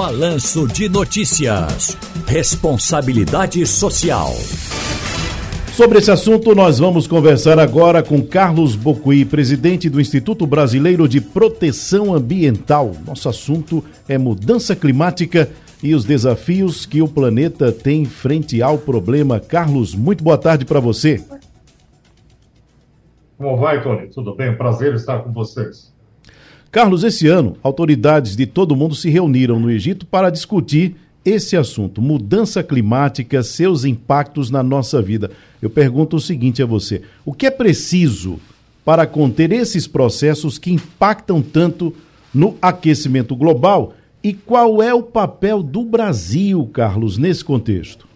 Balanço de Notícias. Responsabilidade Social. Sobre esse assunto, nós vamos conversar agora com Carlos Bocuí, presidente do Instituto Brasileiro de Proteção Ambiental. Nosso assunto é mudança climática e os desafios que o planeta tem frente ao problema. Carlos, muito boa tarde para você. Como vai, Tony? Tudo bem? Prazer estar com vocês. Carlos, esse ano, autoridades de todo mundo se reuniram no Egito para discutir esse assunto, mudança climática, seus impactos na nossa vida. Eu pergunto o seguinte a você: o que é preciso para conter esses processos que impactam tanto no aquecimento global e qual é o papel do Brasil, Carlos, nesse contexto?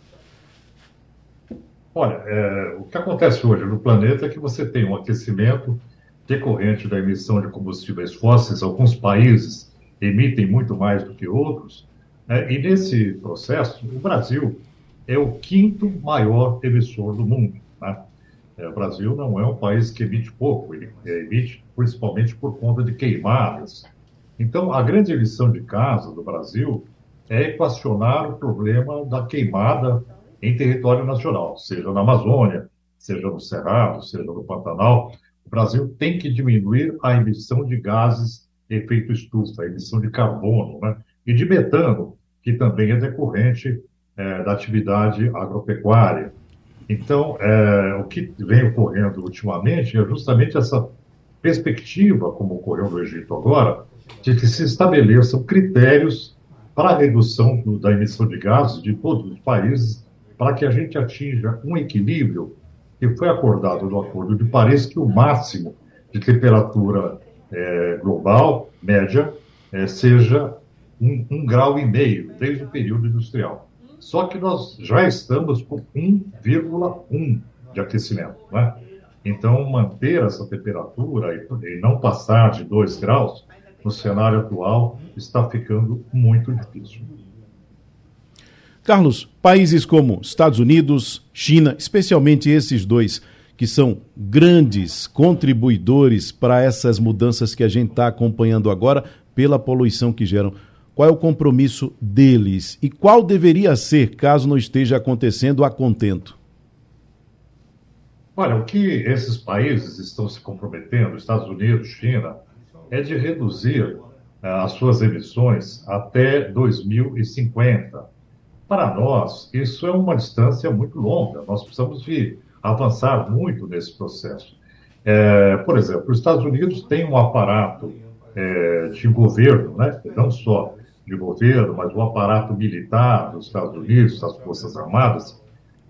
Olha, é, o que acontece hoje no planeta é que você tem um aquecimento decorrente da emissão de combustíveis fósseis. Alguns países emitem muito mais do que outros. É, e nesse processo, o Brasil é o quinto maior emissor do mundo. Né? É, o Brasil não é um país que emite pouco, ele emite principalmente por conta de queimadas. Então, a grande lição de casa do Brasil é equacionar o problema da queimada em território nacional, seja na Amazônia, seja no Cerrado, seja no Pantanal. O Brasil tem que diminuir a emissão de gases de efeito estufa, a emissão de carbono, né? e de metano, que também é decorrente é, da atividade agropecuária. Então, é, o que vem ocorrendo ultimamente é justamente essa perspectiva, como ocorreu no Egito agora, de que se estabeleçam critérios para a redução do, da emissão de gases de todos os países, para que a gente atinja um equilíbrio que foi acordado no Acordo de Paris, que o máximo de temperatura é, global, média, é, seja um, um grau e meio desde o período industrial. Só que nós já estamos com 1,1 de aquecimento. Né? Então, manter essa temperatura e, e não passar de 2 graus, no cenário atual, está ficando muito difícil. Carlos, países como Estados Unidos, China, especialmente esses dois, que são grandes contribuidores para essas mudanças que a gente está acompanhando agora pela poluição que geram. Qual é o compromisso deles e qual deveria ser caso não esteja acontecendo a contento? Olha, o que esses países estão se comprometendo, Estados Unidos, China, é de reduzir uh, as suas emissões até 2050. Para nós, isso é uma distância muito longa. Nós precisamos de avançar muito nesse processo. É, por exemplo, os Estados Unidos têm um aparato é, de governo, né? não só de governo, mas o aparato militar dos Estados Unidos, das Forças Armadas,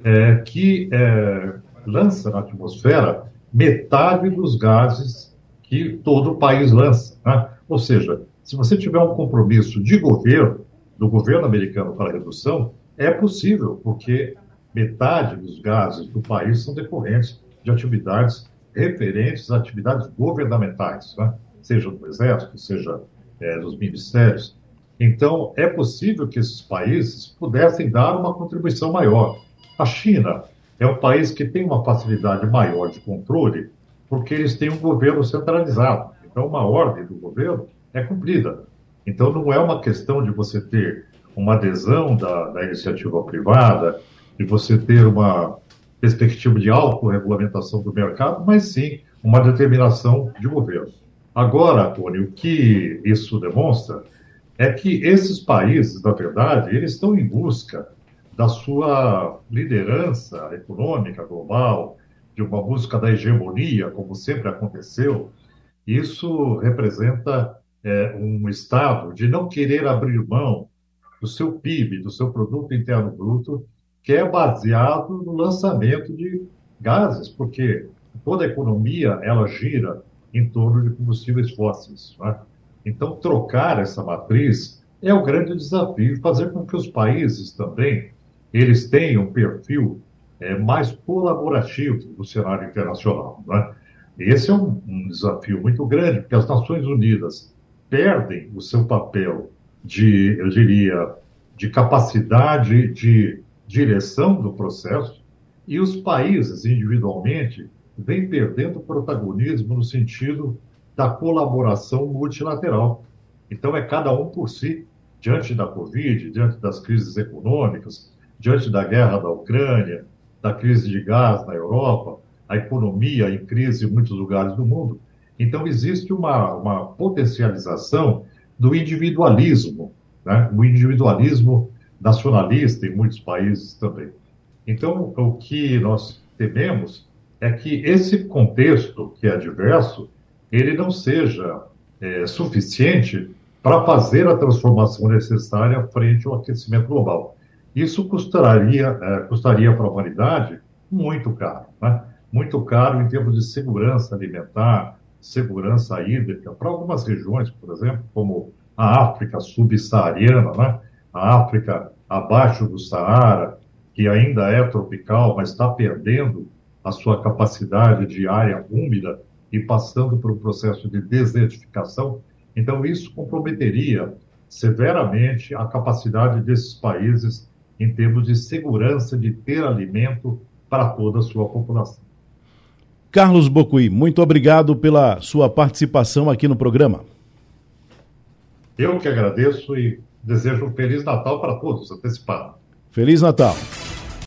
é, que é, lança na atmosfera metade dos gases que todo o país lança. Né? Ou seja, se você tiver um compromisso de governo, do governo americano para redução, é possível, porque metade dos gases do país são decorrentes de atividades referentes a atividades governamentais, né? seja do Exército, seja é, dos ministérios. Então, é possível que esses países pudessem dar uma contribuição maior. A China é um país que tem uma facilidade maior de controle, porque eles têm um governo centralizado. Então, uma ordem do governo é cumprida. Então, não é uma questão de você ter uma adesão da, da iniciativa privada, de você ter uma perspectiva de autorregulamentação do mercado, mas sim uma determinação de governo. Agora, Tony, o que isso demonstra é que esses países, na verdade, eles estão em busca da sua liderança econômica global, de uma busca da hegemonia, como sempre aconteceu. Isso representa é, um estado de não querer abrir mão do seu PIB, do seu produto interno bruto, que é baseado no lançamento de gases, porque toda a economia ela gira em torno de combustíveis fósseis. Né? Então, trocar essa matriz é o grande desafio, fazer com que os países também eles tenham um perfil é, mais colaborativo no cenário internacional. Né? Esse é um, um desafio muito grande, porque as Nações Unidas perdem o seu papel de, eu diria, de capacidade de direção do processo e os países individualmente vêm perdendo protagonismo no sentido da colaboração multilateral. Então é cada um por si diante da Covid, diante das crises econômicas, diante da guerra da Ucrânia, da crise de gás na Europa, a economia em crise em muitos lugares do mundo. Então, existe uma, uma potencialização do individualismo, né? o individualismo nacionalista em muitos países também. Então, o que nós tememos é que esse contexto, que é diverso, ele não seja é, suficiente para fazer a transformação necessária frente ao aquecimento global. Isso custaria, é, custaria para a humanidade muito caro, né? muito caro em termos de segurança alimentar, segurança hídrica, para algumas regiões, por exemplo, como a África subsaariana, né? a África abaixo do Saara, que ainda é tropical, mas está perdendo a sua capacidade de área úmida e passando por um processo de desertificação. Então, isso comprometeria severamente a capacidade desses países em termos de segurança de ter alimento para toda a sua população. Carlos Bocuí, muito obrigado pela sua participação aqui no programa. Eu que agradeço e desejo um Feliz Natal para todos, antecipado. Feliz Natal.